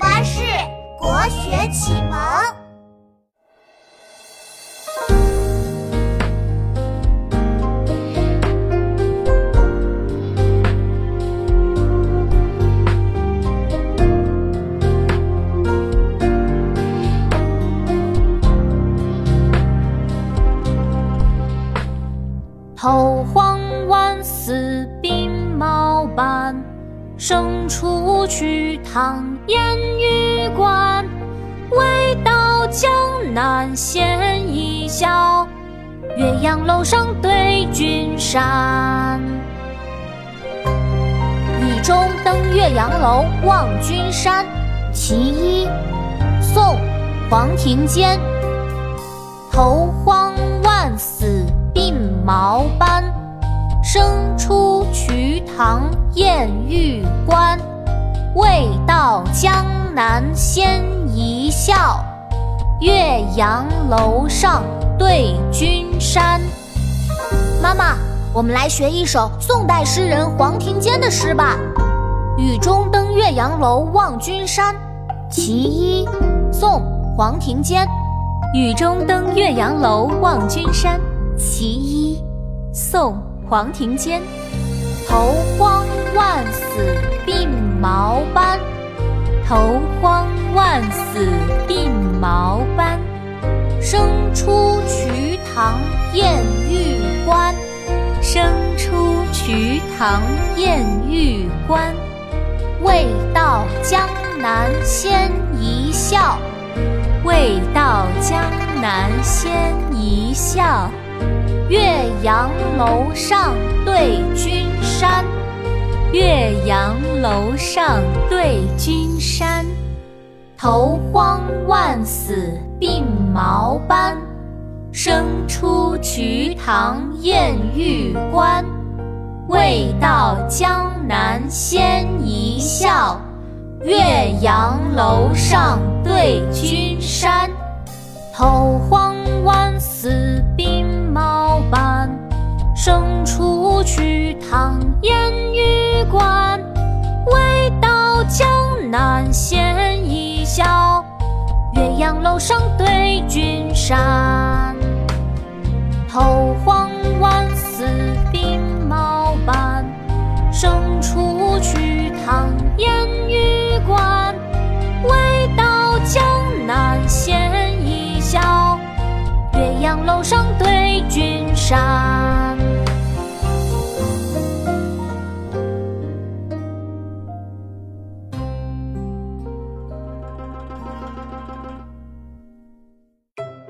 巴士国学启蒙。生出瞿塘烟雨关。未到江南先一笑，岳阳楼上对君山。雨中登岳阳楼望君山，其一，宋·黄庭坚。瞿塘烟雨关，未到江南先一笑，岳阳楼上对君山。妈妈，我们来学一首宋代诗人黄庭坚的诗吧。雨中登岳阳楼望君山，其一，宋·黄庭坚。雨中登岳阳楼望君山。其一，宋·黄庭坚。头黄万死鬓毛斑，头黄万死鬓毛斑。生出瞿塘烟雨关，生出瞿塘烟雨关。未到江南先一笑，未到江南先一笑。岳阳楼上对君山，岳阳楼上对君山。头荒万死鬓毛斑，生出瞿塘艳玉关。未到江南先一笑，岳阳楼上对君山。头荒万死，生出去，唐烟雨关。未到江南先一笑，岳阳楼上对君山。